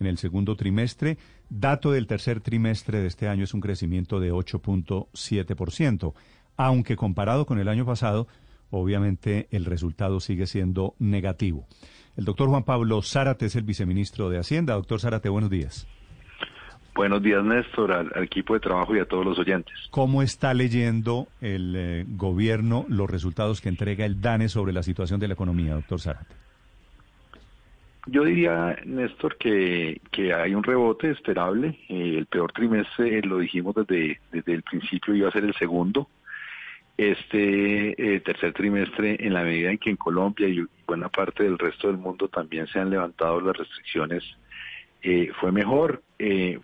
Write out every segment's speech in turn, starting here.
en el segundo trimestre. Dato del tercer trimestre de este año es un crecimiento de 8.7%, aunque comparado con el año pasado, obviamente el resultado sigue siendo negativo. El doctor Juan Pablo Zárate es el viceministro de Hacienda. Doctor Zárate, buenos días. Buenos días, Néstor, al, equipo de trabajo y a todos los oyentes. ¿Cómo está leyendo el eh, gobierno los resultados que entrega el DANE sobre la situación de la economía, doctor Zárate? Yo diría, Néstor, que, que hay un rebote esperable. Eh, el peor trimestre, lo dijimos desde, desde el principio, iba a ser el segundo. Este eh, tercer trimestre, en la medida en que en Colombia y buena parte del resto del mundo también se han levantado las restricciones, eh, fue mejor,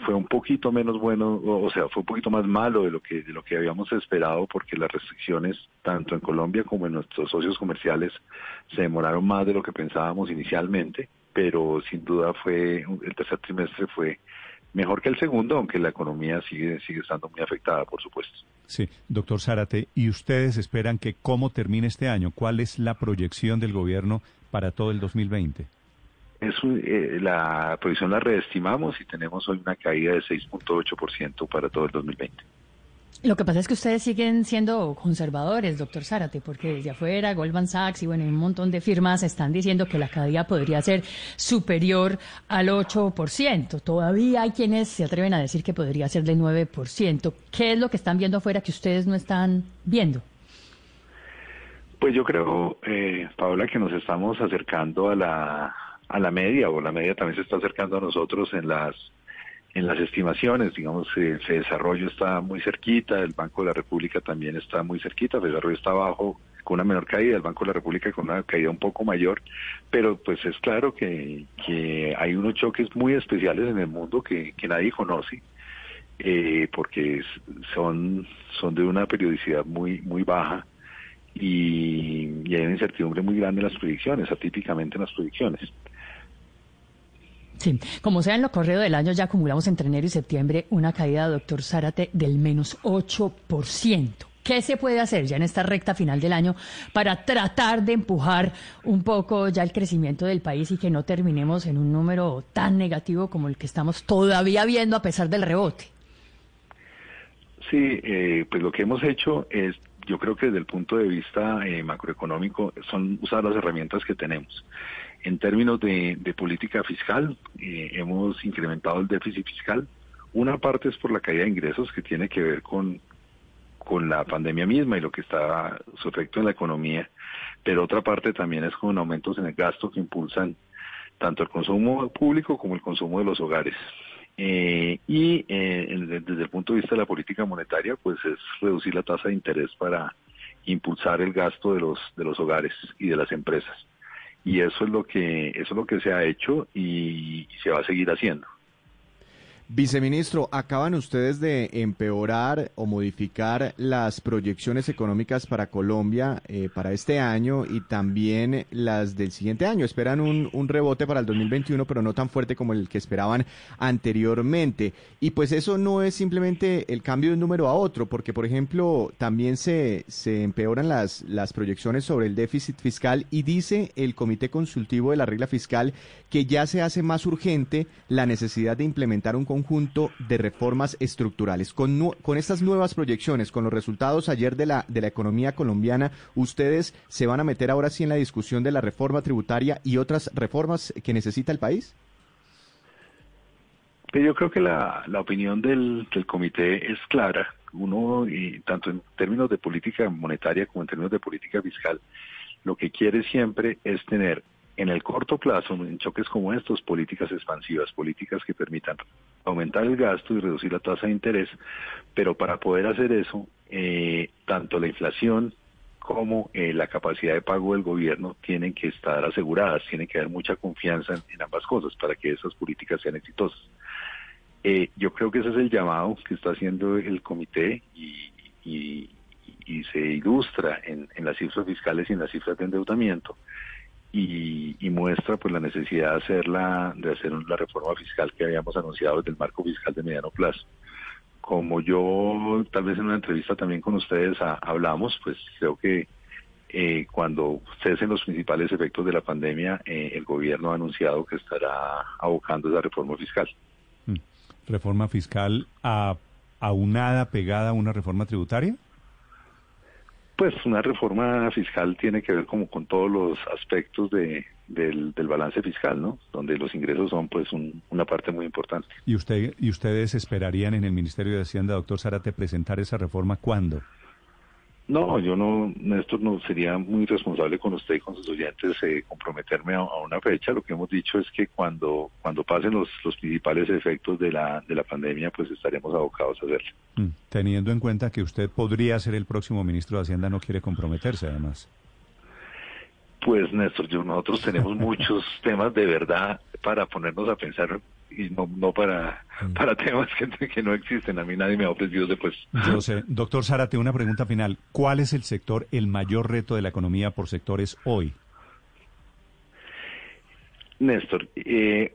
fue un poquito menos bueno, o, sea, fue un poquito más malo de lo que de lo que habíamos esperado, porque las restricciones tanto en Colombia como en nuestros socios comerciales se demoraron más de lo que pensábamos inicialmente pero sin duda fue el tercer trimestre fue mejor que el segundo, aunque la economía sigue sigue estando muy afectada, por supuesto. Sí, doctor Zárate, ¿y ustedes esperan que cómo termine este año? ¿Cuál es la proyección del gobierno para todo el 2020? Es, eh, la proyección la reestimamos y tenemos hoy una caída de 6.8% para todo el 2020. Lo que pasa es que ustedes siguen siendo conservadores, doctor Zárate, porque desde afuera Goldman Sachs y bueno, un montón de firmas están diciendo que la caída podría ser superior al 8%. Todavía hay quienes se atreven a decir que podría ser del 9%. ¿Qué es lo que están viendo afuera que ustedes no están viendo? Pues yo creo, eh, Paola, que nos estamos acercando a la, a la media, o la media también se está acercando a nosotros en las en las estimaciones, digamos, el desarrollo está muy cerquita, el Banco de la República también está muy cerquita, el desarrollo está abajo con una menor caída, el Banco de la República con una caída un poco mayor, pero pues es claro que, hay unos choques muy especiales en el mundo que, nadie conoce, eh, porque son, de una periodicidad muy, muy baja y hay una incertidumbre muy grande en las predicciones, atípicamente en las predicciones. Sí, como sea en lo corrido del año ya acumulamos entre enero y septiembre una caída, doctor Zárate, del menos 8%. ¿Qué se puede hacer ya en esta recta final del año para tratar de empujar un poco ya el crecimiento del país y que no terminemos en un número tan negativo como el que estamos todavía viendo a pesar del rebote? Sí, eh, pues lo que hemos hecho es, yo creo que desde el punto de vista eh, macroeconómico, son usar las herramientas que tenemos. En términos de, política fiscal, eh, hemos incrementado el déficit fiscal. Una parte es por la caída de ingresos que tiene que ver con, con la pandemia misma y lo que está su efecto en la economía, pero otra parte también es con aumentos en el gasto que impulsan tanto el consumo público como el consumo de los hogares. Eh, y eh, desde el punto de vista de la política monetaria, pues es reducir la tasa de interés para impulsar el gasto de los de los hogares y de las empresas y eso es lo que eso es lo que se ha hecho y, se va a seguir haciendo. Viceministro, acaban ustedes de empeorar o modificar las proyecciones económicas para Colombia eh, para este año y también las del siguiente año. Esperan un, un, rebote para el 2021, pero no tan fuerte como el que esperaban anteriormente. Y pues eso no es simplemente el cambio de un número a otro, porque por ejemplo también se, se empeoran las, las proyecciones sobre el déficit fiscal y dice el Comité Consultivo de la Regla Fiscal que ya se hace más urgente la necesidad de implementar un conjunto de reformas estructurales. Con, con estas nuevas proyecciones, con los resultados ayer de la, de la economía colombiana, ¿ustedes se van a meter ahora sí en la discusión de la reforma tributaria y otras reformas que necesita el país? Yo creo que la, la opinión del, del comité es clara. Uno, y tanto en términos de política monetaria como en términos de política fiscal, lo que quiere siempre es tener en el corto plazo, en choques como estos, políticas expansivas, políticas que permitan aumentar el gasto y reducir la tasa de interés, pero para poder hacer eso, eh, tanto la inflación como eh, la capacidad de pago del gobierno tienen que estar aseguradas, tiene que haber mucha confianza en, ambas cosas para que esas políticas sean exitosas. Eh, yo creo que ese es el llamado que está haciendo el comité y, se ilustra en, las cifras fiscales y en las cifras de endeudamiento y, muestra pues la necesidad de hacer la, de hacer la reforma fiscal que habíamos anunciado desde el marco fiscal de mediano plazo como yo tal vez en una entrevista también con ustedes hablamos, pues creo que eh, cuando cesen los principales efectos de la pandemia, eh, el gobierno ha anunciado que estará abocando esa reforma fiscal. Mm. ¿Reforma fiscal a, aunada, pegada a una reforma tributaria? Pues una reforma fiscal tiene que ver como con todos los aspectos de, del, balance fiscal, ¿no? Donde los ingresos son pues una parte muy importante. ¿Y usted y ustedes esperarían en el Ministerio de Hacienda, doctor Zárate, presentar esa reforma cuándo? No, yo no, Néstor, no sería muy responsable con usted y con sus oyentes eh, comprometerme a, una fecha. Lo que hemos dicho es que cuando cuando pasen los, los principales efectos de la, de la pandemia, pues estaremos abocados a hacerlo. Mm, teniendo en cuenta que usted podría ser el próximo ministro de Hacienda, no quiere comprometerse además. Pues Néstor, yo, nosotros tenemos muchos temas de verdad para ponernos a pensar y no, no para, mm. para temas que, que, no existen. A mí nadie me ha ofrecido después. Yo sé. Doctor Zárate, una pregunta final. ¿Cuál es el sector, el mayor reto de la economía por sectores hoy? Néstor, eh,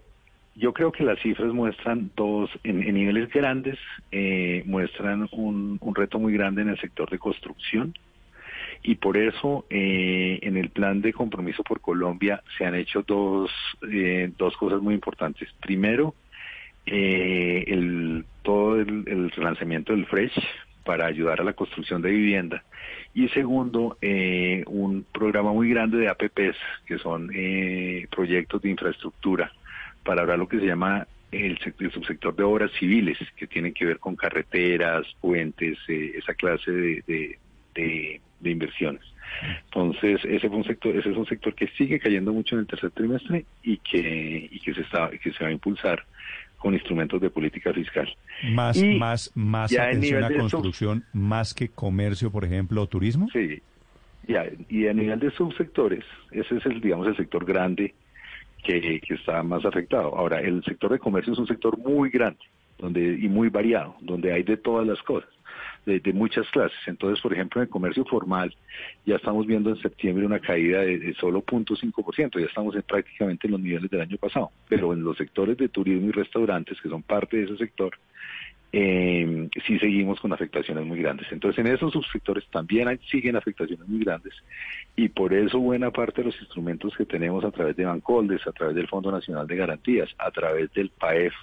yo creo que las cifras muestran dos, en, niveles grandes, eh, muestran un, un reto muy grande en el sector de construcción y por eso eh, en el plan de compromiso por Colombia se han hecho dos, eh, dos cosas muy importantes. Primero, eh, el, todo el, el, relanzamiento del Fresh para ayudar a la construcción de vivienda. Y segundo, un programa muy grande de APPs, que son proyectos de infraestructura, para hablar lo que se llama el, subsector de obras civiles, que tienen que ver con carreteras, puentes, esa clase de inversiones. Entonces, ese es un sector, ese es un sector que sigue cayendo mucho en el tercer trimestre y que, y que se está, que se va a impulsar con instrumentos de política fiscal. Más, más, más atención a construcción, más que comercio, por ejemplo, o turismo. Sí. Ya, y a nivel de subsectores, ese es el, digamos, el sector grande que, que está más afectado. Ahora, el sector de comercio es un sector muy grande, donde, y muy variado, donde hay de todas las cosas de, muchas clases. Entonces, por ejemplo, en el comercio formal ya estamos viendo en septiembre una caída de, solo 0.5%, ya estamos en prácticamente en los niveles del año pasado. Pero en los sectores de turismo y restaurantes, que son parte de ese sector, eh, sí seguimos con afectaciones muy grandes. Entonces, en esos subsectores también hay, siguen afectaciones muy grandes y por eso buena parte de los instrumentos que tenemos a través de Bancoldes, a través del Fondo Nacional de Garantías, a través del PAEF,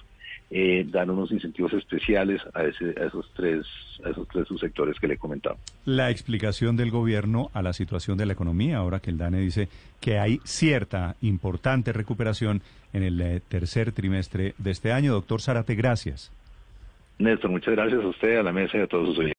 eh, dan unos incentivos especiales a, esos tres a esos tres subsectores que le he comentado. La explicación del gobierno a la situación de la economía, ahora que el DANE dice que hay cierta importante recuperación en el eh, tercer trimestre de este año. Doctor Zárate, gracias. Néstor, muchas gracias a usted, a la mesa y a todos sus oyentes.